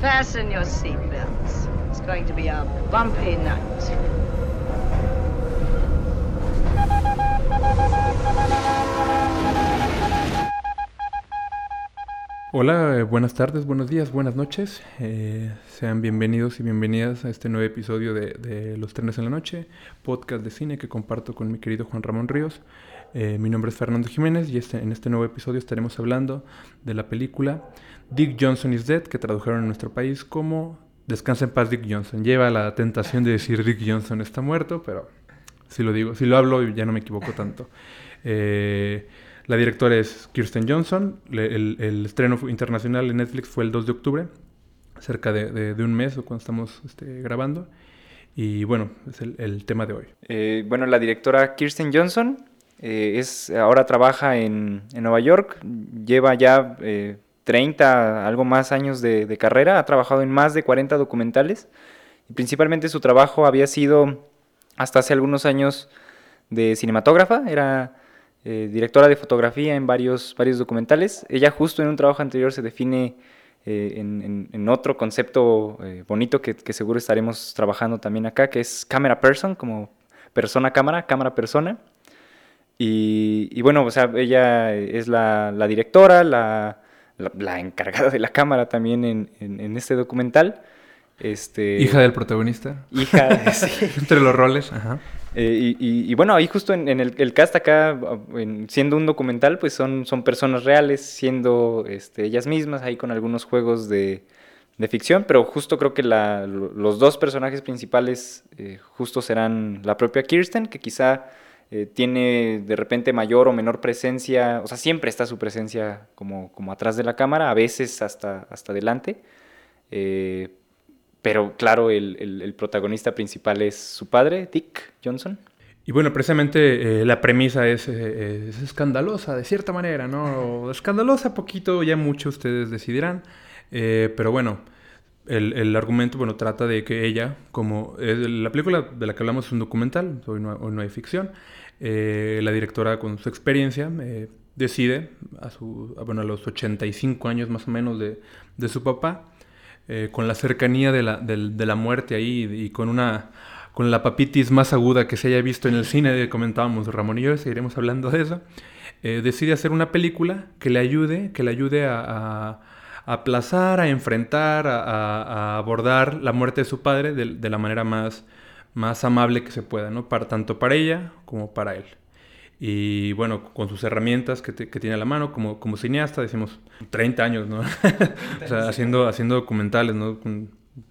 Fasten your seatbelts. It's going to be a bumpy night. Hola, eh, buenas tardes, buenos días, buenas noches. Eh, sean bienvenidos y bienvenidas a este nuevo episodio de, de, Los Trenes en la Noche, podcast de cine que comparto con mi querido Juan Ramón Ríos. Eh, mi nombre es Fernando Jiménez y este, en este nuevo episodio estaremos hablando de la película Dick Johnson is Dead, que tradujeron en nuestro país como Descansa en paz Dick Johnson. Lleva la tentación de decir Dick Johnson está muerto, pero si lo digo, si lo hablo ya no me equivoco tanto. Eh, la directora es Kirsten Johnson. el, estreno internacional en Netflix fue el 2 de octubre, cerca de, un mes cuando estamos este, grabando. Y bueno, es el, tema de hoy. Eh, bueno, la directora Kirsten Johnson eh, es, ahora trabaja en, Nueva York, lleva ya 30, eh, algo más años de, de, carrera, ha trabajado en más de 40 documentales y principalmente su trabajo había sido hasta hace algunos años de cinematógrafa, era eh, directora de fotografía en varios, varios documentales. Ella justo en un trabajo anterior se define eh, en, otro concepto eh, bonito que, seguro estaremos trabajando también acá, que es camera person, como persona cámara, cámara persona. Y, bueno, o sea, ella es la, directora, la, la, encargada de la cámara también en, en este documental. Este, hija del protagonista. Hija, Entre los roles, ajá. Eh, y, bueno, ahí justo en, el, cast acá, siendo un documental, pues son, son personas reales, siendo este, ellas mismas, ahí con algunos juegos de, ficción, pero justo creo que los dos personajes principales eh, justo serán la propia Kirsten, que quizá eh, tiene de repente mayor o menor presencia, o sea, siempre está su presencia como, como atrás de la cámara, a veces hasta, hasta adelante. Pero claro, el, protagonista principal es su padre, Dick Johnson. Y bueno, precisamente eh, la premisa es, eh, es, escandalosa, de cierta manera, ¿no? Escandalosa poquito, ya mucho ustedes decidirán. Eh, pero bueno, el, argumento, bueno, trata de que ella, como la película de la que hablamos es un documental, hoy no, no hay ficción, la directora con su experiencia decide, a, su, bueno, a los 85 años más o menos de, de su papá, eh, con la cercanía de la, de, la muerte ahí y con una con la papitis más aguda que se haya visto en el cine, comentábamos Ramón y yo, seguiremos hablando de eso, eh, decide hacer una película que le ayude, que le ayude a, aplazar, a enfrentar, a, abordar la muerte de su padre de, la manera más, más amable que se pueda, ¿no? Para, tanto para ella como para él. Y bueno, con sus herramientas que, tiene a la mano, como, como cineasta, decimos 30 años, ¿no? o sea, haciendo, haciendo documentales, ¿no?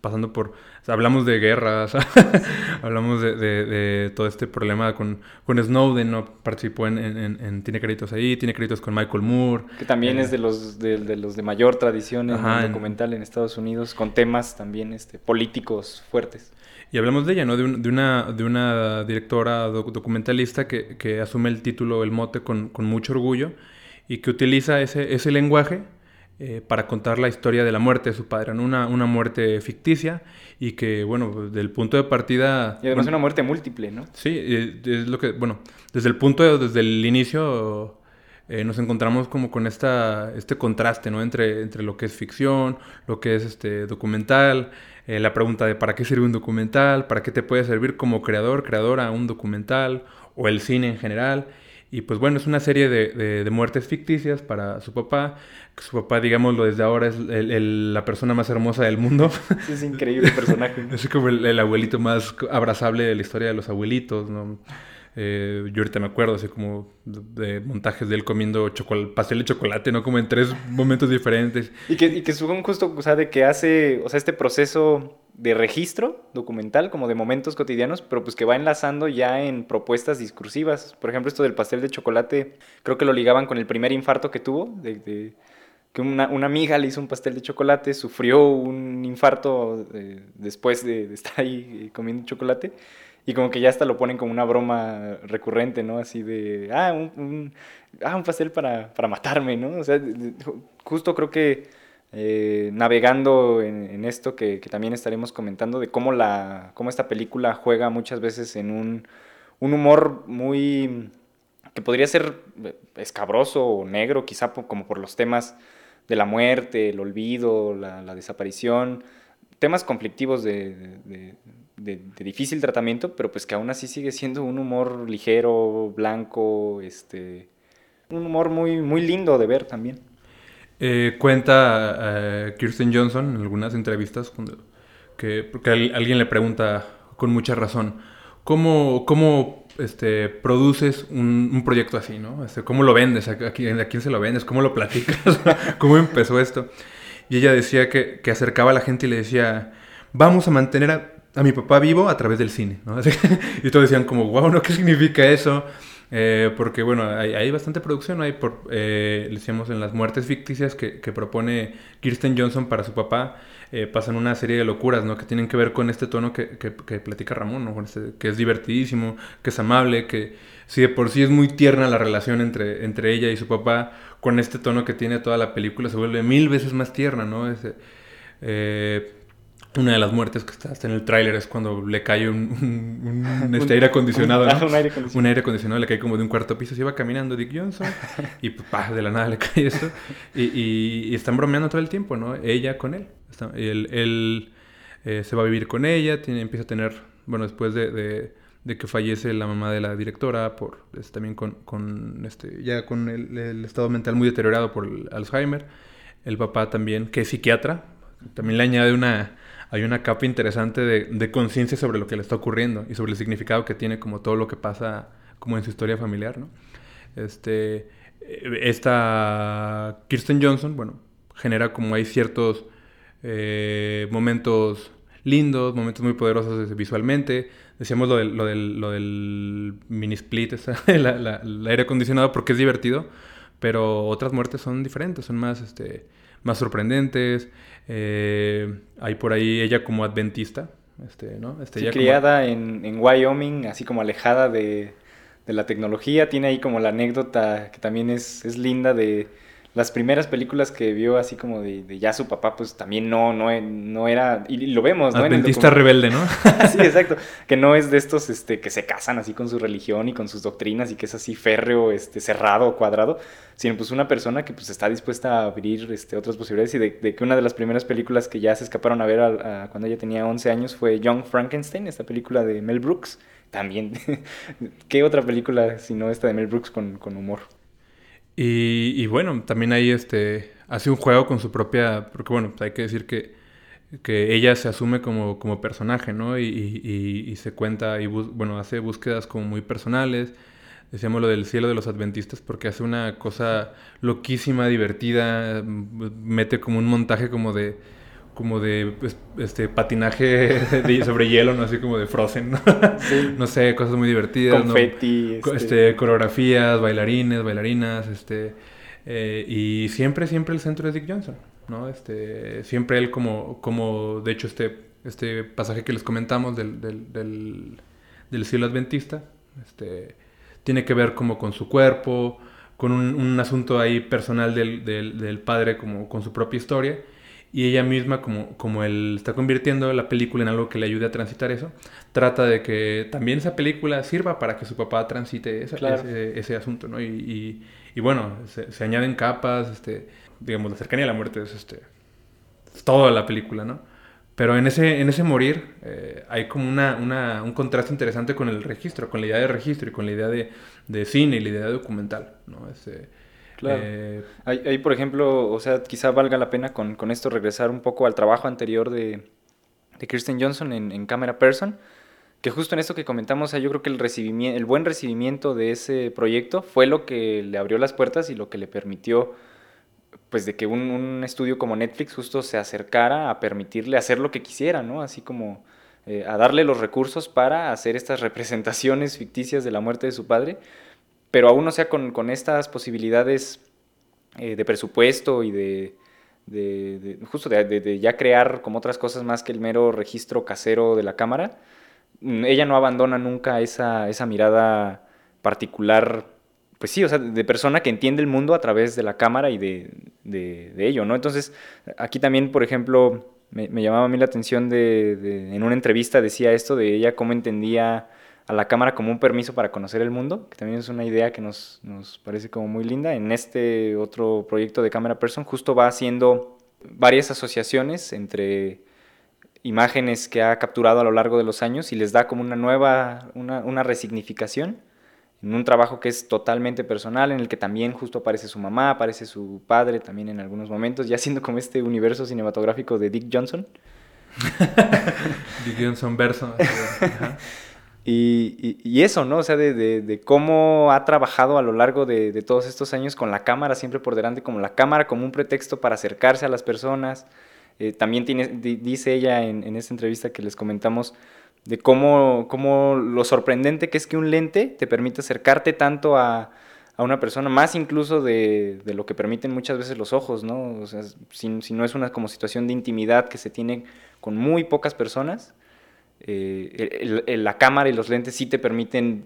pasando por... hablamos de guerras, hablamos de, todo este problema con, con Snowden, ¿no? Participó en, en, Tiene créditos ahí, tiene créditos con Michael Moore. Que también es eh, de los de, los de mayor tradición en el documental en Estados Unidos, con temas también este, políticos fuertes. Y hablamos de ella, ¿no? De, una, de una directora documentalista que, asume el título, el mote, con, mucho orgullo y que utiliza ese, ese lenguaje eh, para contar la historia de la muerte de su padre, una, una muerte ficticia y que, bueno, del punto de partida... Y además una muerte múltiple, ¿no? Sí, eh, es lo que, bueno, desde el punto, desde el inicio... Eh, nos encontramos como con esta, este contraste, ¿no? Entre, entre lo que es ficción, lo que es este documental, eh, la pregunta de para qué sirve un documental, para qué te puede servir como creador, creadora un documental o el cine en general. Y pues bueno, es una serie de, de, muertes ficticias para su papá. Su papá, digámoslo desde ahora, es la persona más hermosa del mundo. es increíble personaje. es como el, el, abuelito más abrazable de la historia de los abuelitos, ¿no? Eh, yo ahorita me acuerdo así como de, montajes de él comiendo pastel de chocolate, ¿no? Como en tres momentos diferentes. Y que, y que justo, o sea, de que hace, o sea, este proceso de registro documental, como de momentos cotidianos, pero pues que va enlazando ya en propuestas discursivas. Por ejemplo, esto del pastel de chocolate, creo que lo ligaban con el primer infarto que tuvo, de, que una, una, amiga le hizo un pastel de chocolate, sufrió un infarto eh, después de, de, estar ahí eh, comiendo chocolate. Y como que ya hasta lo ponen como una broma recurrente, ¿no? Así de, ah, un, ah, un pastel para, para, matarme, ¿no? O sea, justo creo que eh, navegando en, esto que, que, también estaremos comentando, de cómo, la, cómo esta película juega muchas veces en un, un humor muy que podría ser escabroso o negro, quizá como por los temas de la muerte, el olvido, la, desaparición, temas conflictivos de, de, difícil tratamiento, pero pues que aún así sigue siendo un humor ligero, blanco, este, un humor muy, muy lindo de ver también. Eh, cuenta eh, Kirsten Johnson en algunas entrevistas cuando, que, porque alguien le pregunta con mucha razón, ¿cómo, cómo este, produces un, un proyecto así, ¿no? Este, ¿Cómo lo vendes? ¿A, quién, ¿A, quién, se lo vendes? ¿Cómo lo platicas? ¿Cómo empezó esto? Y ella decía que, que, acercaba a la gente y le decía, vamos a mantener a, a mi papá vivo a través del cine, ¿no? y todos decían como, wow, ¿no? ¿Qué significa eso? Eh, porque bueno, hay, hay, bastante producción, hay por, eh, decíamos en las muertes ficticias que, propone Kirsten Johnson para su papá, eh, pasan una serie de locuras, ¿no? Que tienen que ver con este tono que, que, platica Ramón, ¿no? Este, que es divertidísimo, que es amable, que si de por sí es muy tierna la relación entre, entre ella y su papá, con este tono que tiene toda la película se vuelve mil veces más tierna, ¿no? Es, eh, una de las muertes que está hasta en el tráiler es cuando le cae un, un, un este aire acondicionado, ¿no? un, aire acondicionado. Un aire acondicionado le cae como de un cuarto piso. Se iba caminando Dick Johnson y pues, pa, de la nada le cae esto. Y, y, y, están bromeando todo el tiempo, ¿no? Ella con él. Está, él, él eh, se va a vivir con ella, tiene, empieza a tener, bueno, después de, de, de, que fallece la mamá de la directora, por es, también con, con, este, ya con el, el, estado mental muy deteriorado por el Alzheimer. El papá también, que es psiquiatra, también le añade una hay una capa interesante de, conciencia sobre lo que le está ocurriendo y sobre el significado que tiene como todo lo que pasa como en su historia familiar, ¿no? Este, esta Kirsten Johnson, bueno, genera como hay ciertos eh, momentos lindos, momentos muy poderosos visualmente. Decíamos lo del, lo del, mini split, la, el aire acondicionado, porque es divertido, pero otras muertes son diferentes, son más, este, más sorprendentes. Eh, hay por ahí ella como adventista, este, ¿no? Este, sí, criada como... en, en, Wyoming, así como alejada de, de, la tecnología. Tiene ahí como la anécdota que también es, es linda de las primeras películas que vio así como de, de, ya su papá, pues también no, no, no era, y lo vemos, ¿no? Adventista rebelde, ¿no? sí, exacto, que no es de estos este, que se casan así con su religión y con sus doctrinas y que es así férreo, este, cerrado, cuadrado, sino pues una persona que pues está dispuesta a abrir este, otras posibilidades y de, de que una de las primeras películas que ya se escaparon a ver a, a, cuando ella tenía 11 años fue Young Frankenstein, esta película de Mel Brooks, también, ¿qué otra película sino esta de Mel Brooks con, con humor? Y, y, bueno, también ahí este, hace un juego con su propia, porque bueno, hay que decir que, que ella se asume como, como personaje, ¿no? Y, y, y se cuenta y bueno, hace búsquedas como muy personales. Decíamos lo del cielo de los adventistas porque hace una cosa loquísima, divertida, mete como un montaje como de como de este patinaje de, sobre hielo, no así como de Frozen, ¿no? Sí. no sé, cosas muy divertidas, Confetti, ¿no? este... este... coreografías, bailarines, bailarinas, este eh, y siempre siempre el centro es Dick Johnson, ¿no? Este siempre él como como de hecho este este pasaje que les comentamos del, del, del, del cielo adventista, este tiene que ver como con su cuerpo, con un, un asunto ahí personal del, del, del padre como con su propia historia y ella misma, como, como él está convirtiendo la película en algo que le ayude a transitar eso, trata de que también esa película sirva para que su papá transite ese, claro. ese, ese, asunto, ¿no? Y, y, y bueno, se, se, añaden capas, este, digamos, la cercanía a la muerte es, este, es toda la película, ¿no? Pero en ese, en ese morir eh, hay como una, una, un contraste interesante con el registro, con la idea de registro y con la idea de, de cine y la idea de documental, ¿no? Este, Claro. Eh, ahí, ahí, por ejemplo, o sea, quizá valga la pena con, con esto regresar un poco al trabajo anterior de, de Kirsten Johnson en, en Camera Person, que justo en esto que comentamos, yo creo que el, recibimiento, el buen recibimiento de ese proyecto fue lo que le abrió las puertas y lo que le permitió, pues, de que un, un estudio como Netflix justo se acercara a permitirle hacer lo que quisiera, ¿no? Así como eh, a darle los recursos para hacer estas representaciones ficticias de la muerte de su padre pero aún no sea con, con estas posibilidades eh, de presupuesto y de, de, de justo de, ya crear como otras cosas más que el mero registro casero de la cámara, mm, ella no abandona nunca esa, esa mirada particular, pues sí, o sea, de persona que entiende el mundo a través de la cámara y de, de ello, ¿no? Entonces, aquí también, por ejemplo, me llamaba a mí la atención de, en una entrevista decía esto de ella cómo entendía a la cámara como un permiso para conocer el mundo, que también es una idea que nos, nos parece como muy linda. En este otro proyecto de Cámara Person justo va haciendo varias asociaciones entre imágenes que ha capturado a lo largo de los años y les da como una nueva, una, una resignificación en un trabajo que es totalmente personal, en el que también justo aparece su mamá, aparece su padre también en algunos momentos, ya siendo como este universo cinematográfico de Dick Johnson. Dick Johnson verso. Y, y, eso, ¿no? O sea, de, cómo ha trabajado a lo largo de, todos estos años con la cámara siempre por delante, como la cámara como un pretexto para acercarse a las personas. Eh, también tiene, dice ella en, esta entrevista que les comentamos, de cómo, cómo, lo sorprendente que es que un lente te permite acercarte tanto a, una persona, más incluso de, de, lo que permiten muchas veces los ojos, ¿no? O sea, si, si, no es una como situación de intimidad que se tiene con muy pocas personas, eh, el, el, la cámara y los lentes sí te permiten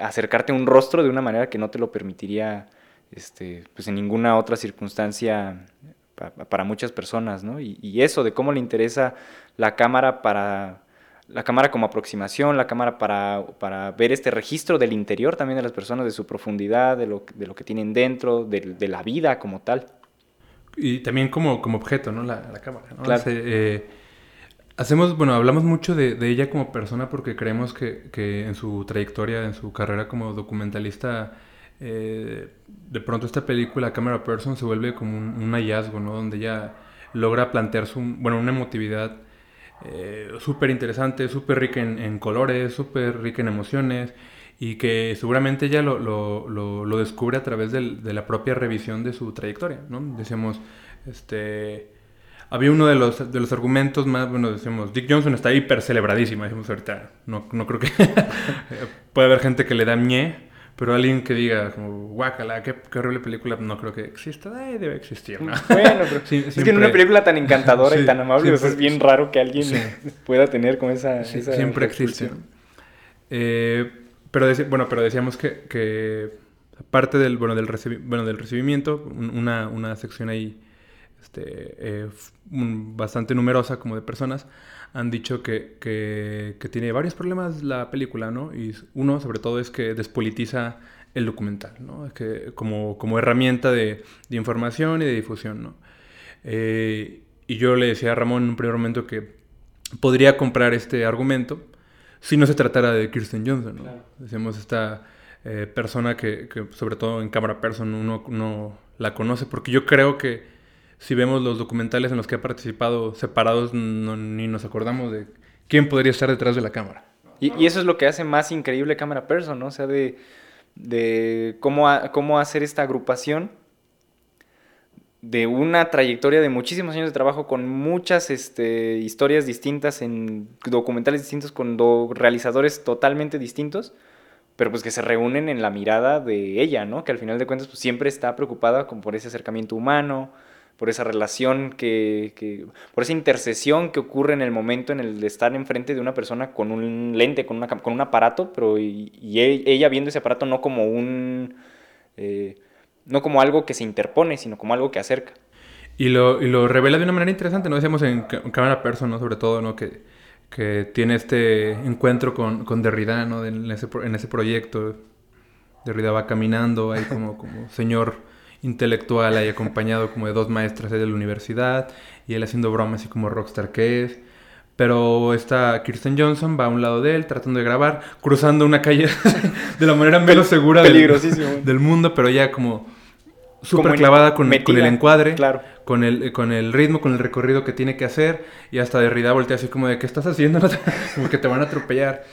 acercarte a un rostro de una manera que no te lo permitiría este, pues en ninguna otra circunstancia para, para muchas personas, ¿no? Y, y eso de cómo le interesa la cámara para la cámara como aproximación, la cámara para, para, ver este registro del interior también de las personas, de su profundidad, de lo, de lo que tienen dentro, de, de, la vida como tal. Y también como, como objeto, ¿no? La, la cámara, ¿no? Claro. eh, hacemos, bueno, hablamos mucho de, ella como persona porque creemos que, en su trayectoria, en su carrera como documentalista, eh, de pronto esta película, Camera Person, se vuelve como un, hallazgo, ¿no? Donde ella logra plantearse, un, bueno, una emotividad eh, súper interesante, súper rica en, colores, súper rica en emociones y que seguramente ella lo, lo, lo, lo descubre a través de la propia revisión de su trayectoria, ¿no? Decíamos, este... Había uno de los, de los argumentos más, bueno, decíamos, Dick Johnson está hiper celebradísima, decimos ahorita, no, no creo que... puede haber gente que le da ñe, pero alguien que diga, como, guácala, qué, qué, horrible película, no creo que exista. Ay, debe existir, ¿no? Bueno, pero sí, es siempre... que en una película tan encantadora sí, y tan amable, siempre... pues es bien raro que alguien sí. pueda tener como esa... esa siempre existe. Eh, pero, bueno, pero decíamos que, que aparte del, bueno, del, bueno, del recibimiento, una, una sección ahí este, eh, bastante numerosa como de personas, han dicho que, que, que, tiene varios problemas la película, ¿no? Y uno, sobre todo, es que despolitiza el documental, ¿no? Que, como, como herramienta de, de, información y de difusión, ¿no? Eh, y yo le decía a Ramón en un primer momento que podría comprar este argumento si no se tratara de Kirsten Johnson, ¿no? Claro. Decíamos, esta eh, persona que, que, sobre todo en cámara person, uno no la conoce, porque yo creo que si vemos los documentales en los que ha participado separados, no, ni nos acordamos de quién podría estar detrás de la cámara. Y, eso es lo que hace más increíble Cámara Person, ¿no? O sea, de, cómo, a, hacer esta agrupación de una trayectoria de muchísimos años de trabajo con muchas este, historias distintas en documentales distintos con do, realizadores totalmente distintos pero pues que se reúnen en la mirada de ella, ¿no? Que al final de cuentas pues, siempre está preocupada por ese acercamiento humano, por esa relación que, que, por esa intercesión que ocurre en el momento en el de estar enfrente de una persona con un lente, con, una, con un aparato, pero y, y ella viendo ese aparato no como un, eh, no como algo que se interpone, sino como algo que acerca. Y lo, y lo revela de una manera interesante, ¿no? Decíamos en, Cámara Person. Sobre todo, ¿no? Que, que tiene este encuentro con, con Derrida, ¿no? En ese, en ese proyecto. Derrida va caminando ahí como, como señor intelectual ahí acompañado como de dos maestras de la universidad y él haciendo bromas así como rockstar que es. Pero está Kirsten Johnson, va a un lado de él tratando de grabar, cruzando una calle de la manera menos segura del, del, mundo, pero ya como súper clavada con, con, el encuadre, claro. con, el, con el ritmo, con el recorrido que tiene que hacer. Y hasta Derrida voltea así como de, ¿qué estás haciendo? como que te van a atropellar.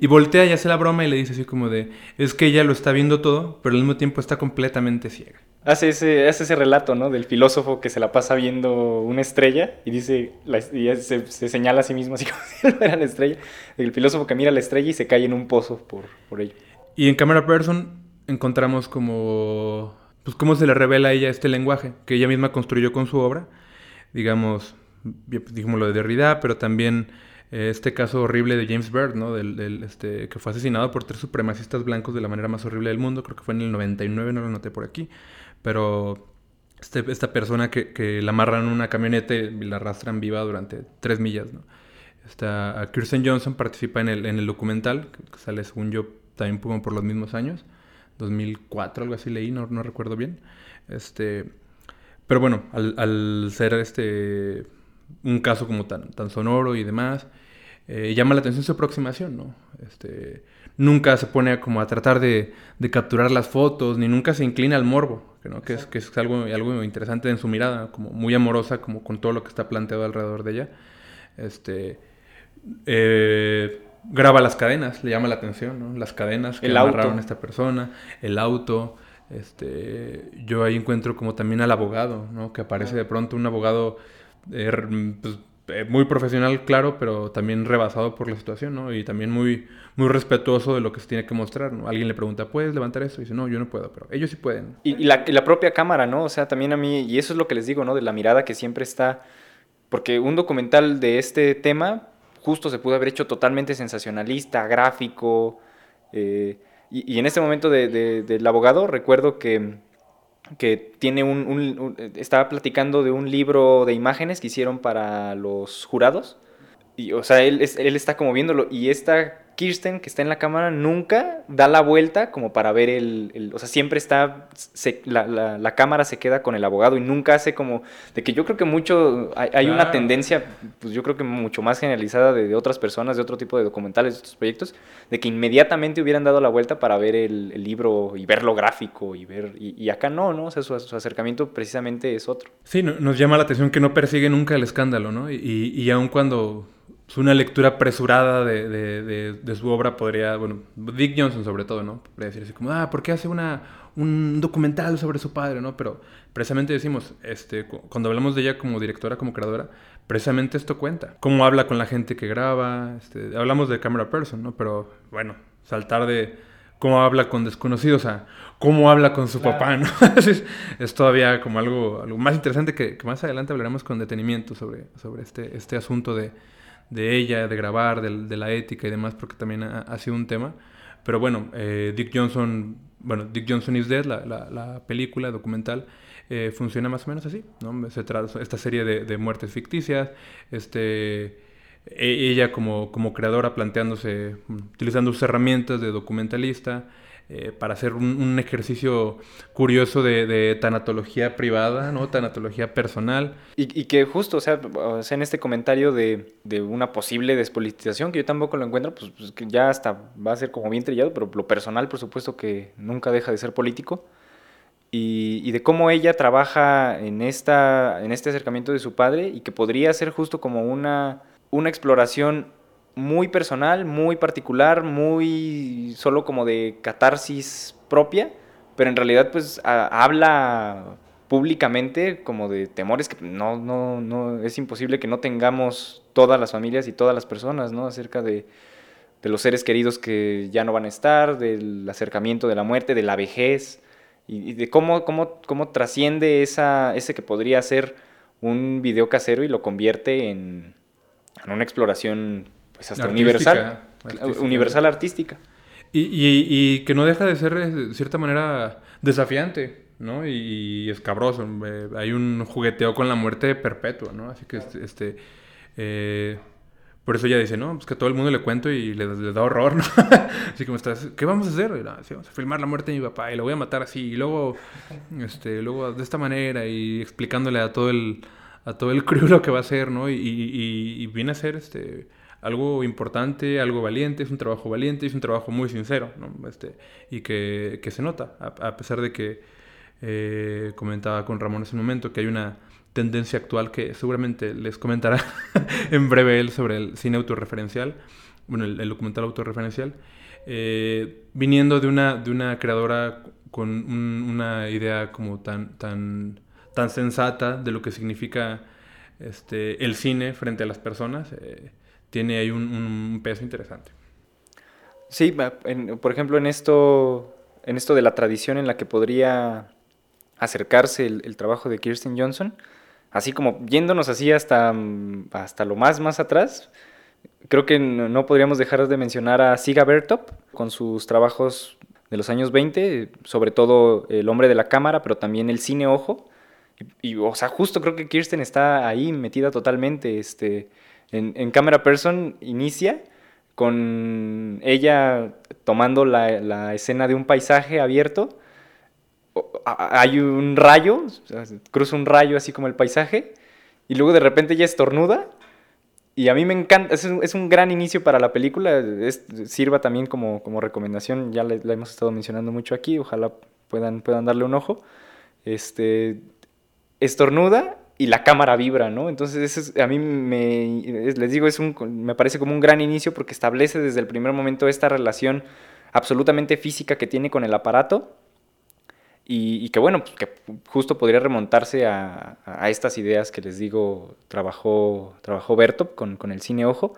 Y voltea y hace la broma y le dice así como de, es que ella lo está viendo todo, pero al mismo tiempo está completamente ciega hace ese, hace ese relato, ¿no? Del filósofo que se la pasa viendo una estrella y dice, la, y se, se, señala a sí mismo así como si no era la estrella. El filósofo que mira la estrella y se cae en un pozo por, por ello. Y en Camera Person encontramos como, pues cómo se le revela a ella este lenguaje que ella misma construyó con su obra. Digamos, dijimos lo de Derrida, pero también este caso horrible de James Byrd, ¿no? Del, del, este, que fue asesinado por tres supremacistas blancos de la manera más horrible del mundo. Creo que fue en el 99, no lo noté por aquí pero este, esta persona que, que, la amarran en una camioneta y la arrastran viva durante tres millas, ¿no? Está, Kirsten Johnson participa en el, en el documental, que sale según yo también por los mismos años, 2004, algo así leí, no, no recuerdo bien. Este, pero bueno, al, al, ser este un caso como tan, tan sonoro y demás, eh, llama la atención su aproximación, ¿no? Este, nunca se pone como a tratar de, de, capturar las fotos, ni nunca se inclina al morbo, ¿no? que, es, que es algo, algo interesante en su mirada, como muy amorosa, como con todo lo que está planteado alrededor de ella. Este, eh, graba las cadenas, le llama la atención, ¿no? Las cadenas que el amarraron a esta persona, el auto. Este, yo ahí encuentro como también al abogado, ¿no? Que aparece de pronto un abogado eh, pues, eh, muy profesional, claro, pero también rebasado por la situación, ¿no? Y también muy, muy respetuoso de lo que se tiene que mostrar. Alguien le pregunta, ¿puedes levantar esto? Y dice, no, yo no puedo, pero ellos sí pueden. Y, la, la, propia cámara, ¿no? O sea, también a mí, y eso es lo que les digo, ¿no? De la mirada que siempre está, porque un documental de este tema justo se pudo haber hecho totalmente sensacionalista, gráfico, eh, y, en este momento de, del abogado recuerdo que que tiene un, un, estaba platicando de un libro de imágenes que hicieron para los jurados. Y, o sea, él, él está como viéndolo. Y esta Kirsten, que está en la cámara, nunca da la vuelta como para ver el... el o sea, siempre está... Se, la, la, la, cámara se queda con el abogado y nunca hace como... De que yo creo que mucho... Hay, hay claro. una tendencia, pues yo creo que mucho más generalizada de, de, otras personas, de otro tipo de documentales, de otros proyectos, de que inmediatamente hubieran dado la vuelta para ver el, el libro y ver lo gráfico y ver... Y, y acá no, ¿no? O sea, su, su, acercamiento precisamente es otro. Sí, nos llama la atención que no persigue nunca el escándalo, ¿no? Y, y aun cuando una lectura apresurada de, de, de, de, su obra podría, bueno, Dick Johnson sobre todo, ¿no? Podría decir así como, ah, ¿por qué hace una, un documental sobre su padre, ¿no? Pero precisamente decimos, este, cuando hablamos de ella como directora, como creadora, precisamente esto cuenta. Cómo habla con la gente que graba, este, hablamos de camera person, ¿no? Pero bueno, saltar de cómo habla con desconocidos a cómo habla con su claro. papá, ¿no? es, es, todavía como algo, algo más interesante que, que, más adelante hablaremos con detenimiento sobre, sobre este, este asunto de de ella, de grabar, de, de, la ética y demás, porque también ha, sido un tema. Pero bueno, eh, Dick Johnson, bueno, Dick Johnson is Dead, la, la, la película documental, eh, funciona más o menos así, ¿no? Se trata esta serie de, de, muertes ficticias, este, e, ella como, como creadora planteándose, utilizando sus herramientas de documentalista, eh, para hacer un, un, ejercicio curioso de, de, tanatología privada, ¿no? Tanatología personal. Y, y que justo, o sea, o sea, en este comentario de, de, una posible despolitización, que yo tampoco lo encuentro, pues, pues, ya hasta va a ser como bien trillado, pero lo personal, por supuesto, que nunca deja de ser político. Y, y, de cómo ella trabaja en, esta, en este acercamiento de su padre y que podría ser justo como una, una exploración muy personal, muy particular, muy solo como de catarsis propia, pero en realidad pues habla públicamente como de temores que no, no, no, es imposible que no tengamos todas las familias y todas las personas, ¿no? Acerca de, de los seres queridos que ya no van a estar, del acercamiento de la muerte, de la vejez, y, y de cómo, cómo, cómo trasciende esa, ese que podría ser un video casero y lo convierte en, en una exploración pues hasta artística, universal, artística. universal artística. Y, y, y, que no deja de ser de cierta manera desafiante, ¿no? Y, escabroso. Eh, hay un jugueteo con la muerte perpetua, ¿no? Así que este, este eh, por eso ella dice, no, pues que a todo el mundo le cuento y le, le da horror, ¿no? así como estás, ¿qué vamos a hacer? No, sí, vamos a filmar la muerte de mi papá y lo voy a matar así y luego, este, luego de esta manera y explicándole a todo el, a todo el crew lo que va a hacer, ¿no? Y, y, y viene a ser, este, algo importante, algo valiente, es un trabajo valiente, es un trabajo muy sincero, ¿no? este, y que, que, se nota, a, pesar de que eh, comentaba con Ramón hace un momento que hay una tendencia actual que seguramente les comentará en breve él sobre el cine autorreferencial, bueno, el, el documental autorreferencial, eh, viniendo de una, de una creadora con un, una idea como tan, tan, tan sensata de lo que significa este, el cine frente a las personas. Eh, tiene ahí un, peso interesante. Sí, por ejemplo, en esto, en esto de la tradición en la que podría acercarse el, trabajo de Kirsten Johnson, así como yéndonos así hasta, hasta lo más, más atrás, creo que no, no podríamos dejar de mencionar a Siga Bertop con sus trabajos de los años 20, sobre todo El hombre de la cámara, pero también El cine ojo. Y, y, o sea, justo creo que Kirsten está ahí metida totalmente, este, En, Camera Person inicia con ella tomando la, escena de un paisaje abierto. Hay un rayo, cruza un rayo así como el paisaje, y luego de repente ella estornuda. Y a mí me encanta, es un, gran inicio para la película, sirva también como, como recomendación, ya la, hemos estado mencionando mucho aquí, ojalá puedan, puedan darle un ojo. Este, estornuda y la cámara vibra, ¿no? Entonces, a mí me, les digo, es un, me parece como un gran inicio porque establece desde el primer momento esta relación absolutamente física que tiene con el aparato y, que, bueno, pues, que justo podría remontarse a, estas ideas que les digo, trabajó, trabajó Bertop con, con el cine ojo,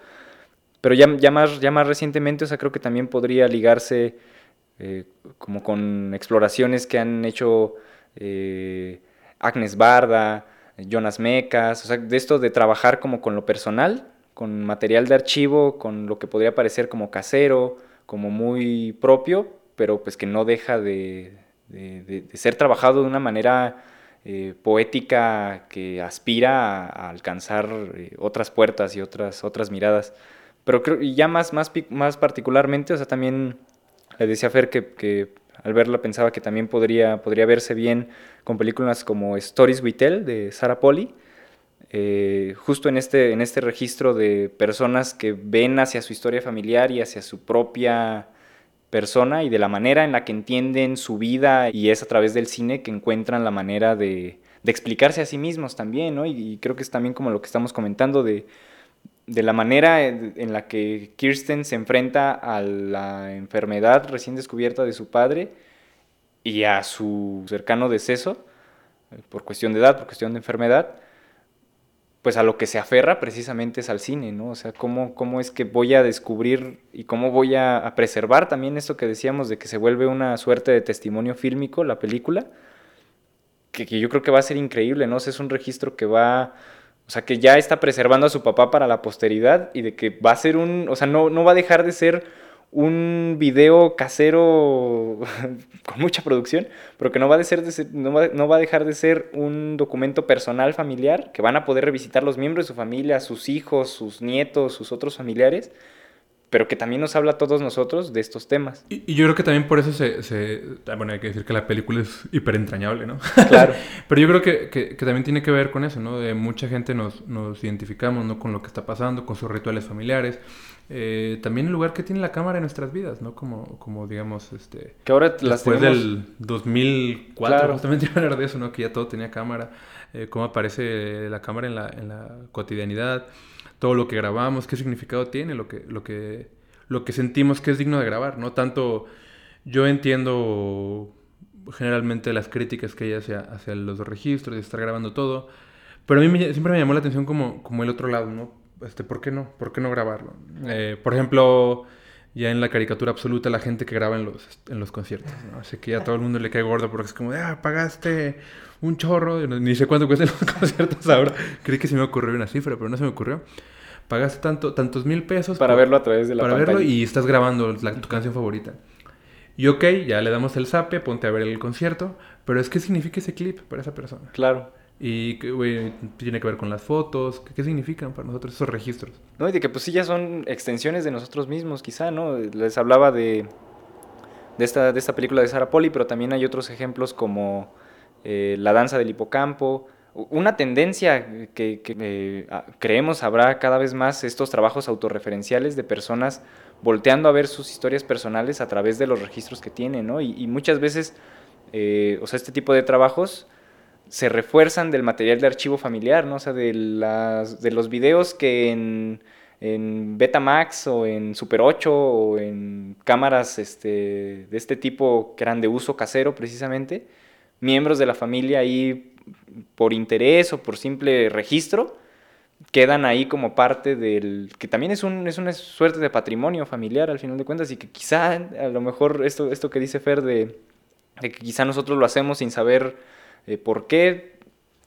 pero ya, ya, más, ya más recientemente, o sea, creo que también podría ligarse eh, como con exploraciones que han hecho eh, Agnes Barda, Jonas Mecas, o sea, de esto de trabajar como con lo personal, con material de archivo, con lo que podría parecer como casero, como muy propio, pero pues que no deja de, ser trabajado de una manera eh, poética que aspira a, alcanzar eh, otras puertas y otras, otras miradas. Pero creo, y ya más, más, más particularmente, o sea, también le decía a Fer que, que al verla pensaba que también podría, podría verse bien con películas como Stories We Tell de Sarah Polly, eh, justo en este, en este registro de personas que ven hacia su historia familiar y hacia su propia persona y de la manera en la que entienden su vida y es a través del cine que encuentran la manera de, explicarse a sí mismos también, ¿no? Y, creo que es también como lo que estamos comentando de, de la manera en la que Kirsten se enfrenta a la enfermedad recién descubierta de su padre y a su cercano deceso, eh, por cuestión de edad, por cuestión de enfermedad, pues a lo que se aferra precisamente es al cine, ¿no? O sea, cómo, cómo es que voy a descubrir y cómo voy a, preservar también esto que decíamos de que se vuelve una suerte de testimonio fílmico la película, que, que yo creo que va a ser increíble, ¿no? O sea, es un registro que va o sea, que ya está preservando a su papá para la posteridad y de que va a ser un, o sea, no, no va a dejar de ser un video casero con mucha producción, pero que no va, a no va a dejar de ser un documento personal familiar que van a poder revisitar los miembros de su familia, sus hijos, sus nietos, sus otros familiares pero que también nos habla a todos nosotros de estos temas. Y, yo creo que también por eso se, se, Bueno, hay que decir que la película es hiper entrañable, ¿no? Claro. pero yo creo que, que, también tiene que ver con eso, ¿no? De mucha gente nos, nos identificamos, ¿no? Con lo que está pasando, con sus rituales familiares. Eh, también el lugar que tiene la cámara en nuestras vidas, ¿no? Como, como digamos, este... Que ahora las Después del 2004, justamente iba a hablar de eso, ¿no? Que ya todo tenía cámara. Eh, cómo aparece la cámara en la, en la cotidianidad todo lo que grabamos, qué significado tiene, lo que, lo que, lo que sentimos que es digno de grabar, ¿no? Tanto yo entiendo generalmente las críticas que hay hacia, hacia los registros, de estar grabando todo, pero a mí siempre me llamó la atención como, como el otro lado, ¿no? Este, ¿Por qué no? ¿Por qué no grabarlo? Eh, por ejemplo, ya en la caricatura absoluta, la gente que graba en los, en los conciertos, ¿no? Así que ya a todo el mundo le cae gordo porque es como, ah, pagaste un chorro, ni sé cuánto cuestan los conciertos ahora. Creí que se me ocurrió una cifra, pero no se me ocurrió. Pagaste tanto, tantos mil pesos. Para verlo a través de la Para verlo y estás grabando tu canción favorita. Y ok, ya le damos el zape, ponte a ver el concierto, pero es que significa ese clip para esa persona. Claro. Y que, tiene que ver con las fotos, ¿qué, significan para nosotros esos registros? No, y de que pues sí ya son extensiones de nosotros mismos, quizá, ¿no? Les hablaba de, de, esta, de esta película de Sarah Poli, pero también hay otros ejemplos como eh, la danza del hipocampo. Una tendencia que, eh, creemos habrá cada vez más estos trabajos autorreferenciales de personas volteando a ver sus historias personales a través de los registros que tienen, ¿no? Y, muchas veces, eh, o sea, este tipo de trabajos se refuerzan del material de archivo familiar, ¿no? O sea, de, las, de los videos que en, en Betamax o en Super 8 o en cámaras este, de este tipo que eran de uso casero precisamente, miembros de la familia ahí por interés o por simple registro, quedan ahí como parte del, que también es, un, es una suerte de patrimonio familiar al final de cuentas y que quizá a lo mejor esto, esto que dice Fer de, que quizá nosotros lo hacemos sin saber eh, por qué,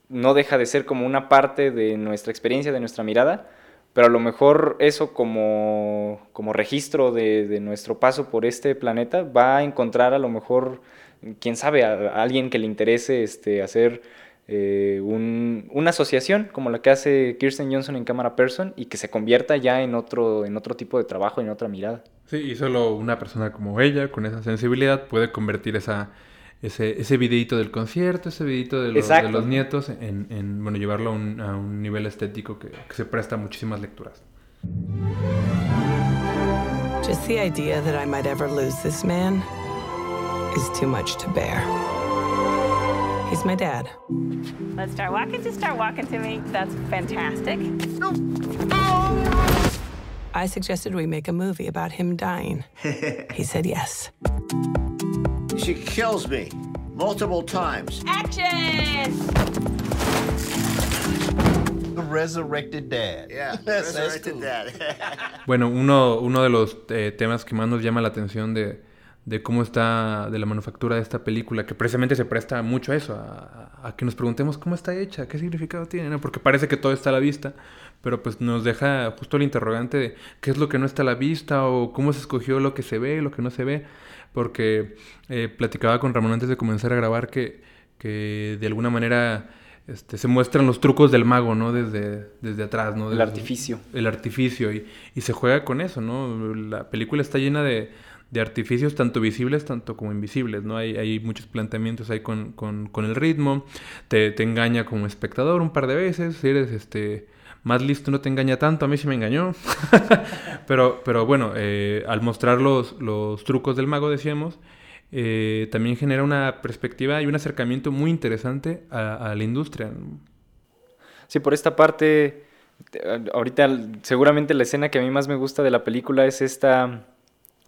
no deja de ser como una parte de nuestra experiencia, de nuestra mirada, pero a lo mejor eso como, como registro de, nuestro paso por este planeta va a encontrar a lo mejor quién sabe, a, alguien que le interese este, hacer eh, una asociación como la que hace Kirsten Johnson en Cámara Person y que se convierta ya en otro, en otro tipo de trabajo, en otra mirada. Sí, y solo una persona como ella, con esa sensibilidad, puede convertir esa, ese, ese videito del concierto, ese videito de los, de los nietos, en, en, bueno, llevarlo a un, a un nivel estético que, que, se presta a muchísimas lecturas. Just the idea that I might ever lose this man is too much to bear. He's my dad. Let's start walking. Just start walking to me. That's fantastic. I suggested we make a movie about him dying. he said yes. She kills me multiple times. Action! The resurrected dad. Yeah, resurrected dad. bueno, uno, uno de los eh, temas que más nos llama la atención de, de cómo está, de la manufactura de esta película, que precisamente se presta mucho a eso, a, a que nos preguntemos cómo está hecha, qué significado tiene, ¿no? porque parece que todo está a la vista, pero pues nos deja justo el interrogante de qué es lo que no está a la vista o cómo se escogió lo que se ve, lo que no se ve, porque eh, platicaba con Ramón antes de comenzar a grabar que, que de alguna manera... Este, se muestran los trucos del mago, ¿no? Desde, desde atrás, ¿no? Desde, el artificio. El artificio, y, y se juega con eso, ¿no? La película está llena de, de artificios tanto visibles tanto como invisibles, ¿no? Hay, hay muchos planteamientos ahí con, con, con el ritmo, te, te, engaña como espectador un par de veces, si eres este listo no te engaña tanto, a mí sí me engañó, pero, pero bueno, eh, al mostrar los, los trucos del mago, decíamos, eh, también genera una perspectiva y un acercamiento muy interesante a, la industria. Sí, por esta parte, ahorita seguramente la escena que a mí más me gusta de la película es esta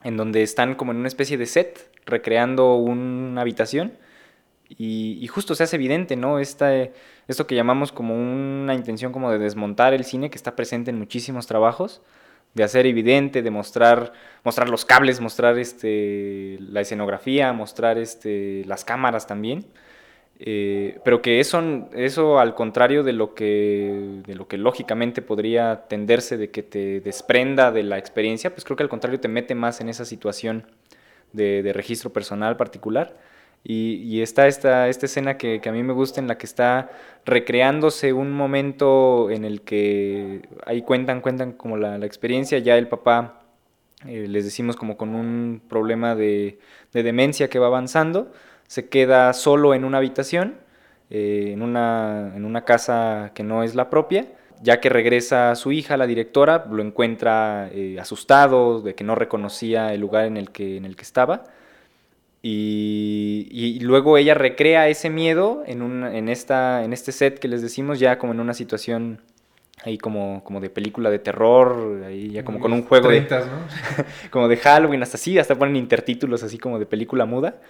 en donde están como en una especie de set, recreando una habitación. Y, justo se hace evidente, ¿no? Esta, esto que llamamos como una intención como de desmontar el cine, que está presente en muchísimos trabajos, de hacer evidente, de mostrar, mostrar los cables, mostrar este, la escenografía, mostrar este, las cámaras también. Eh, pero que eso, eso al contrario de lo, que, de lo que lógicamente podría tenderse de que te desprenda de la experiencia, pues creo que al contrario te mete más en esa situación de, de registro personal particular. Y, está esta, esta escena que, a mí me gusta en la que está recreándose un momento en el que ahí cuentan, cuentan como la, la experiencia, ya el papá, eh, les decimos como con un problema de, de demencia que va avanzando, se queda solo en una habitación, eh, en, una, en una casa que no es la propia. Ya que regresa su hija, la directora, lo encuentra eh, asustado de que no reconocía el lugar en el que, en el que estaba. Y, y, luego ella recrea ese miedo en, un, en, esta, en este set que les decimos, ya como en una situación ahí como, como de película de terror, ahí ya como con un juego 30, de, ¿no? como de Halloween, hasta así, hasta ponen intertítulos así como de película muda.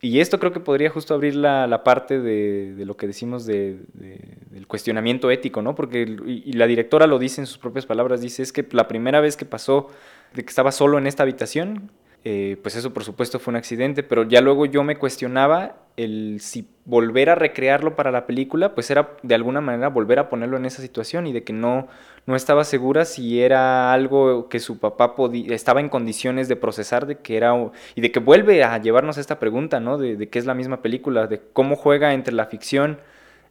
Y esto creo que podría justo abrir la, la parte de, de, lo que decimos de, de, del cuestionamiento ético, ¿no? Porque, y, la directora lo dice en sus propias palabras, dice, es que la primera vez que pasó de que estaba solo en esta habitación, eh, pues eso por supuesto fue un accidente, pero ya luego yo me cuestionaba el si volver a recrearlo para la película, pues era de alguna manera volver a ponerlo en esa situación y de que no, no estaba segura si era algo que su papá estaba en condiciones de procesar, de que era, y de que vuelve a llevarnos esta pregunta, ¿no? De, de qué es la misma película, de cómo juega entre la ficción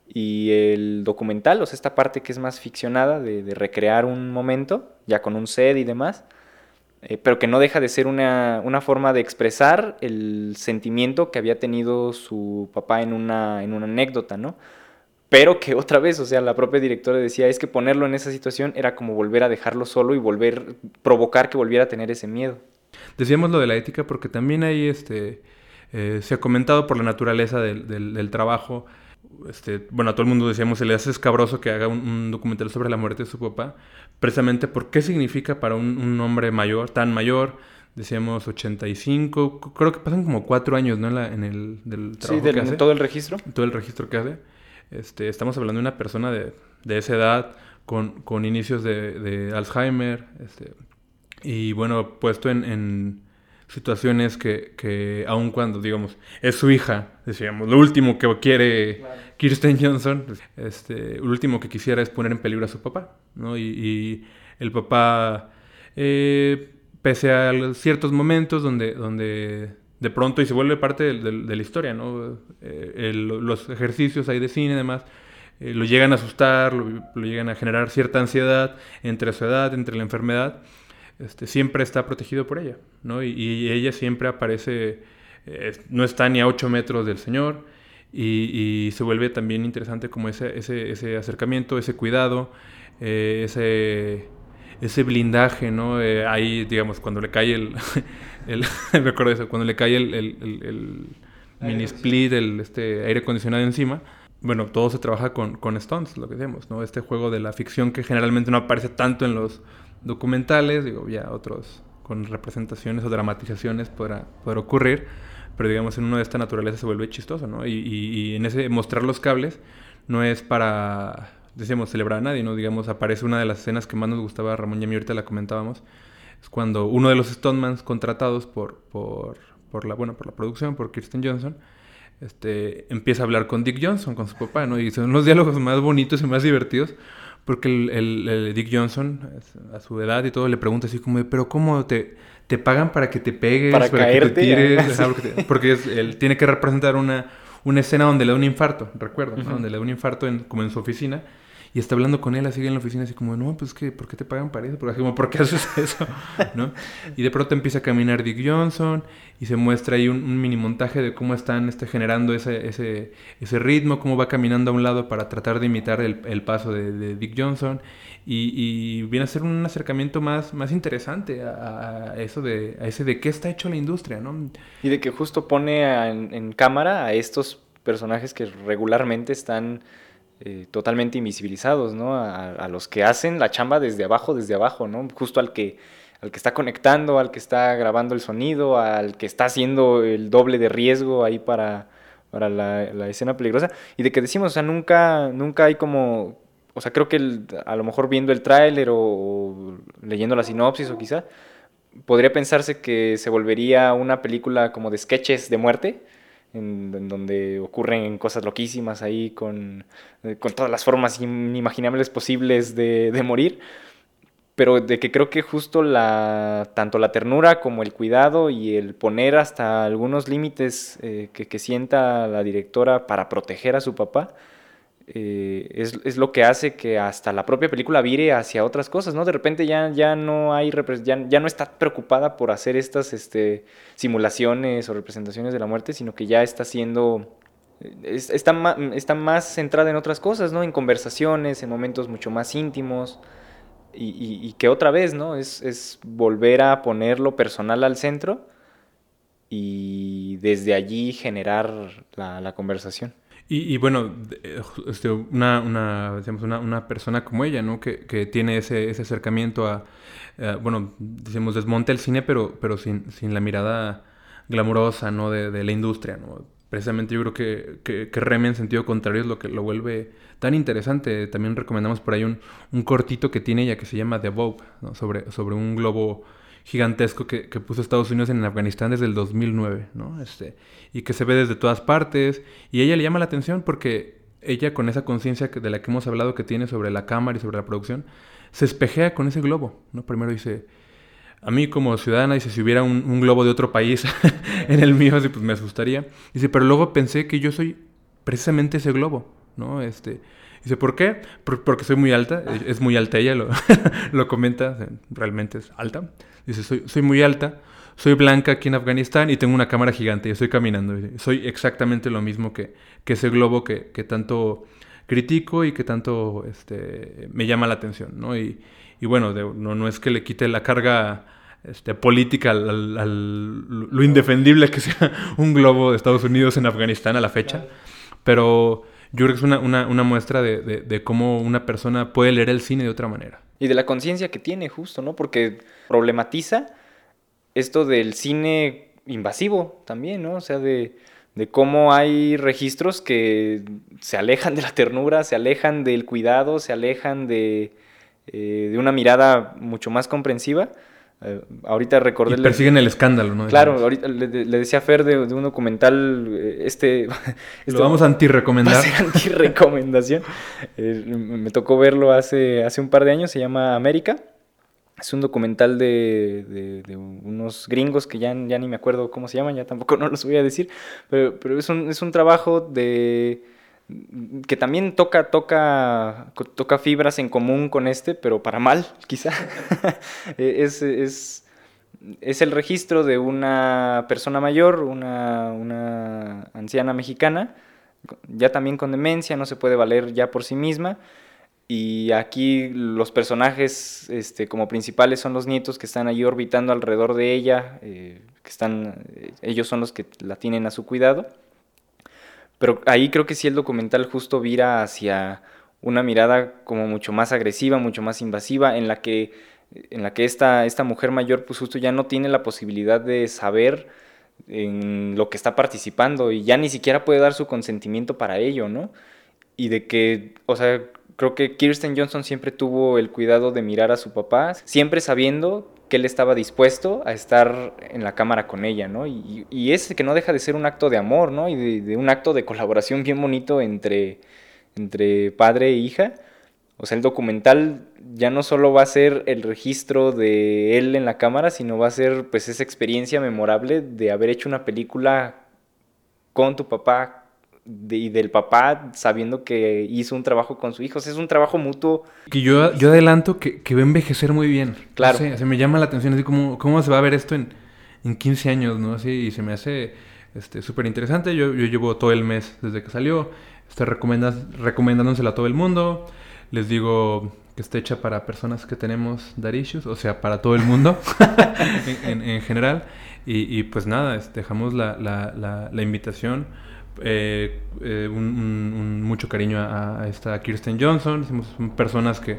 y el documental, o sea, esta parte que es más ficcionada, de, de recrear un momento, ya con un set y demás, eh, pero que no deja de ser una, una, forma de expresar el sentimiento que había tenido su papá en una, en una anécdota, ¿no? Pero que otra vez, o sea, la propia directora decía, es que ponerlo en esa situación era como volver a dejarlo solo y volver, provocar que volviera a tener ese miedo. Decíamos lo de la ética porque también ahí este, eh, se ha comentado por la naturaleza del, del, del trabajo, este, bueno, a todo el mundo decíamos, se le hace escabroso que haga un, un, documental sobre la muerte de su papá, precisamente por qué significa para un, un, hombre mayor, tan mayor, decíamos 85, creo que pasan como cuatro años, ¿no? En, la, en el del trabajo sí, del, que hace. todo el registro. Todo el registro que hace. Este, estamos hablando de una persona de, de esa edad, con, con inicios de, de Alzheimer, este, y bueno, puesto en, en situaciones que, que, aun cuando, digamos, es su hija, decíamos, lo último que quiere claro. Kirsten Johnson, este, lo último que quisiera es poner en peligro a su papá, ¿no? Y, y el papá, eh, pese a ciertos momentos donde, donde de pronto y se vuelve parte de, de- de la historia, ¿no? Eh, el- los ejercicios ahí de cine y demás eh, lo llegan a asustar, lo, lo llegan a generar cierta ansiedad entre su edad, entre la enfermedad. Este, siempre está protegido por ella, ¿no? Y, y ella siempre aparece, eh, no está ni a 8 metros del Señor y, y se vuelve también interesante como ese, ese, ese acercamiento, ese cuidado, eh, ese, ese blindaje, ¿no? Eh, ahí, digamos, cuando le cae el, el de eso, cuando le cae el, el- el- el mini split, el este, aire acondicionado encima, bueno, todo se trabaja con, con stunts, lo que decíamos, ¿no? Este juego de la ficción que generalmente no aparece tanto en los documentales, digo, ya otros con representaciones o dramatizaciones podrá, podrá ocurrir, pero digamos en uno de esta naturaleza se vuelve chistoso, ¿no? Y, y- y en ese mostrar los cables no es para, decíamos, celebrar a nadie, ¿no? Digamos, aparece una de las escenas que más nos gustaba Ramón y a mí, ahorita la comentábamos, es cuando uno de los stuntmans contratados por, por, por la, bueno, por la producción, por Kirsten Johnson, este, empieza a hablar con Dick Johnson, con su papá, ¿no? Y son los diálogos más bonitos y más divertidos, porque el, el- el Dick Johnson, a su edad y todo, le pregunta así como, de, pero ¿cómo te, te pagan para que te pegues? Para que caerte, te tires? porque te- porque es- él tiene que representar una, una escena donde le da un infarto, recuerdo, ¿no? Donde le da un infarto en- como en su oficina. Y está hablando con él así en la oficina, así como, no, pues que, ¿por qué te pagan para eso? Porque así como, ¿por qué haces eso? ¿No? Y de pronto empieza a caminar Dick Johnson y se muestra ahí un, un mini montaje de cómo están este, generando ese, ese, ese ritmo, cómo va caminando a un lado para tratar de imitar el, el paso de, Dick Johnson. Y, y viene a ser un acercamiento más, más interesante a, a eso de, a ese de qué está hecho la industria, ¿no? Y de que justo pone a- en cámara a estos personajes que regularmente están eh, totalmente invisibilizados, ¿no? A, los que hacen la chamba desde abajo, desde abajo, ¿no? Justo al que, al que está conectando, al que está grabando el sonido, al que está haciendo el doble de riesgo ahí para, para la, la escena peligrosa. Y de que decimos, o sea, nunca, nunca hay como... O sea, creo que a lo mejor viendo el tráiler o, o leyendo la sinopsis o quizá, podría pensarse que se volvería una película como de sketches de muerte, en, en donde ocurren cosas loquísimas ahí con, eh, con todas las formas inimaginables posibles de, de morir, pero de que creo que justo la, tanto la ternura como el cuidado y el poner hasta algunos límites eh, que, que sienta la directora para proteger a su papá, eh, es, es lo que hace que hasta la propia película vire hacia otras cosas, ¿no? De repente ya, ya no hay ya, ya no está preocupada por hacer estas este, simulaciones o representaciones de la muerte, sino que ya está haciendo es- está, está más centrada en otras cosas, ¿no? En conversaciones, en momentos mucho más íntimos. Y, y- que otra vez, ¿no? Es, es volver a poner lo personal al centro y desde allí generar la conversación. Y, y bueno, eh, este, una, una, decíamos, una, una persona como ella, ¿no? Que, que tiene ese, ese acercamiento a, eh, bueno, decimos, desmonta el cine, pero, pero sin, sin la mirada glamurosa, ¿no? De, de la industria, ¿no? Precisamente yo creo que, que, que Reme en sentido contrario es lo que lo vuelve tan interesante. También recomendamos por ahí un, un cortito que tiene ella que se llama The Vogue, ¿no? Sobre, sobre un globo gigantesco que, que puso Estados Unidos en Afganistán desde el 2009, ¿no? Este, y que se ve desde todas partes. Y ella le llama la atención porque ella con esa conciencia de la que hemos hablado que tiene sobre la cámara y sobre la producción, se espejea con ese globo, ¿no? Primero dice, a mí como ciudadana, dice, si hubiera un, un globo de otro país en el mío, pues me asustaría. Dice, pero luego pensé que yo soy precisamente ese globo, ¿no? Este, dice, ¿por qué? Por- porque soy muy alta, eh, es muy alta ella, lo, lo comenta, realmente es alta. Dice, soy, soy muy alta, soy blanca aquí en Afganistán y tengo una cámara gigante y estoy caminando. Dice, Soy exactamente lo mismo que, que ese globo que, que tanto critico y que tanto este, me llama la atención, ¿no? Y, y bueno, de- no, no es que le quite la carga este, política al, al- al- lo indefendible que sea un globo de Estados Unidos en Afganistán a la fecha, pero yo creo que es una, una- muestra de, de- de cómo una persona puede leer el cine de otra manera. Y de la conciencia que tiene, justo, ¿no? Porque problematiza esto del cine invasivo también, ¿no? O sea, de, de cómo hay registros que se alejan de la ternura, se alejan del cuidado, se alejan de, eh, de una mirada mucho más comprensiva. Eh, ahorita recordé... Y persiguen el escándalo, ¿no? Claro, ahorita le, le decía a Fer de, de un documental, eh, este... Lo vamos a Va anti-recomendar. a ser anti-recomendación. Eh, me tocó verlo hace, hace un par de años, se llama América. Es un documental de, de- de unos gringos que ya, ya ni me acuerdo cómo se llaman, ya tampoco no los voy a decir, pero, pero es, un, es un trabajo de que también toca, toca, toca fibras en común con este, pero para mal, quizá. Eh, es, es, es el registro de una persona mayor, una, una anciana mexicana, ya también con demencia, no se puede valer ya por sí misma. Y aquí los personajes este, como principales son los nietos que están ahí orbitando alrededor de ella, eh, que están, eh, ellos son los que la tienen a su cuidado. Pero ahí creo que sí el documental justo vira hacia una mirada como mucho más agresiva, mucho más invasiva, en la que, en la que esta, esta mujer mayor pues justo ya no tiene la posibilidad de saber en lo que está participando y ya ni siquiera puede dar su consentimiento para ello, ¿no? Y de que, o sea, creo que Kirsten Johnson siempre tuvo el cuidado de mirar a su papá, siempre sabiendo que él estaba dispuesto a estar en la cámara con ella, ¿no? Y, y es que no deja de ser un acto de amor, ¿no? Y de, de un acto de colaboración bien bonito entre, entre padre e hija. O sea, el documental ya no solo va a ser el registro de él en la cámara, sino va a ser pues esa experiencia memorable de haber hecho una película con tu papá de- y del papá sabiendo que hizo un trabajo con su hijo. O sea, es un trabajo mutuo. Que yo, yo adelanto que, que va a envejecer muy bien. Claro. No sé, se me llama la atención así como cómo se va a ver esto en, en 15 años, ¿no? Así, y se me hace este súper interesante. Yo, yo llevo todo el mes desde que salió. Está recomendándosela a todo el mundo. Les digo que está hecha para personas que tenemos dar issues, o sea, para todo el mundo en, en- en general. Y, y, pues nada, es- dejamos la, la- la- la invitación. Eh, eh, un, un- un mucho cariño a, a esta Kirsten Johnson. Son personas que,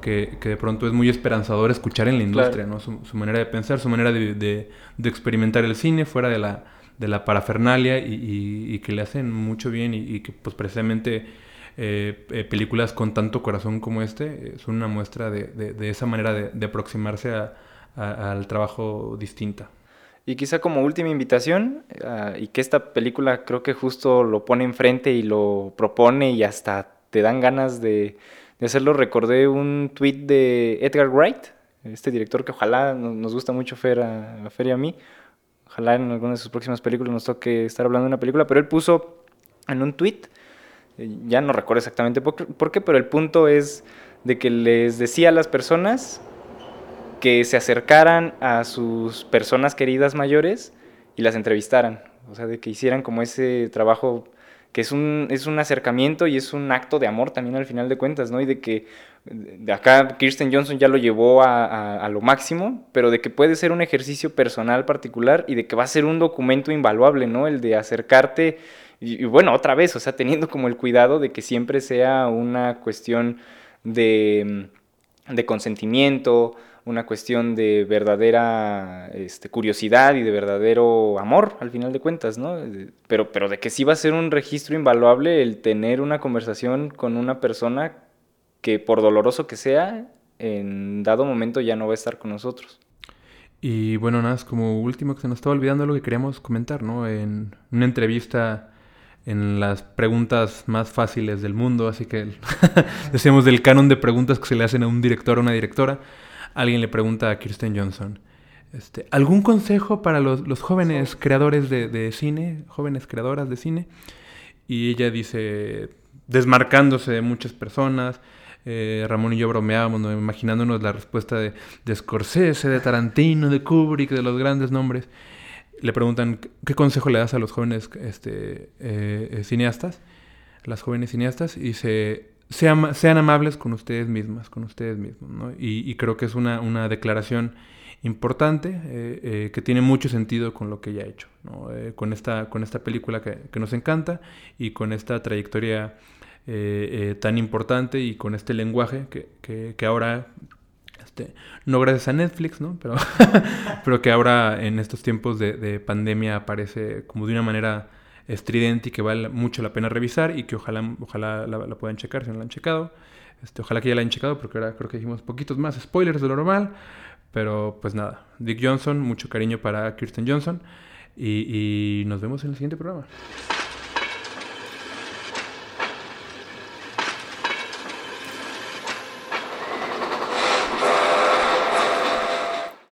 que, que de pronto es muy esperanzador escuchar en la industria, ¿no? Su, su manera de pensar, su manera de, de- de experimentar el cine fuera de la, de la parafernalia y, y- y que le hacen mucho bien y, y que pues precisamente eh, eh, películas con tanto corazón como este son una muestra de, de- esa manera de, de aproximarse a- a- al trabajo distinta. Y quizá como última invitación, ah, y que esta película creo que justo lo pone enfrente y lo propone y hasta te dan ganas de, hacerlo, recordé un tweet de Edgar Wright, este director que ojalá nos, gusta mucho Fer a, Fer y a mí, ojalá en alguna de sus próximas películas nos toque estar hablando de una película, pero él puso en un tweet, eh, ya no recuerdo exactamente por qué, pero el punto es de que les decía a las personas que se acercaran a sus personas queridas mayores y las entrevistaran. O sea, de que hicieran como ese trabajo que es un, es un acercamiento y es un acto de amor también al final de cuentas, ¿no? Y de que de acá Kirsten Johnson ya lo llevó a, a- lo máximo, pero de que puede ser un ejercicio personal particular y de que va a ser un documento invaluable, ¿no? El de acercarte y, y bueno, otra vez, o sea, teniendo como el cuidado de que siempre sea una cuestión de, de consentimiento, una cuestión de verdadera este, curiosidad y de verdadero amor, al final de cuentas, ¿no? Pero, pero de que sí va a ser un registro invaluable el tener una conversación con una persona que por doloroso que sea, en dado momento ya no va a estar con nosotros. Y bueno, nada, como último que se nos estaba olvidando lo que queríamos comentar, ¿no? En una entrevista en las preguntas más fáciles del mundo, así que decíamos del canon de preguntas que se le hacen a un director o una directora, alguien le pregunta a Kirsten Johnson, este, ¿algún consejo para los, los jóvenes creadores de, de cine, jóvenes creadoras de cine? Y ella dice, desmarcándose de muchas personas, eh, Ramón y yo bromeábamos, ¿no? imaginándonos la respuesta de, de Scorsese, de Tarantino, de Kubrick, de los grandes nombres. Le preguntan, ¿qué consejo le das a los jóvenes este, eh, eh, cineastas? Las jóvenes cineastas. Y dice, sean, amables con ustedes mismas, con ustedes mismos. ¿no? Y, y creo que es una, una declaración importante eh, eh, que tiene mucho sentido con lo que ella ha hecho, ¿no? Eh, con, esta, con esta película que, que nos encanta y con esta trayectoria eh, eh, tan importante y con este lenguaje que, que, que ahora, este, no gracias a Netflix, ¿no? pero, pero que ahora en estos tiempos de, de pandemia aparece como de una manera estridente y que vale mucho la pena revisar y que ojalá, ojalá la, puedan checar si no la han checado. Este, ojalá que ya la hayan checado porque ahora creo que dijimos poquitos más spoilers de lo normal. Pero pues nada, Dick Johnson, mucho cariño para Kirsten Johnson y, y nos vemos en el siguiente programa.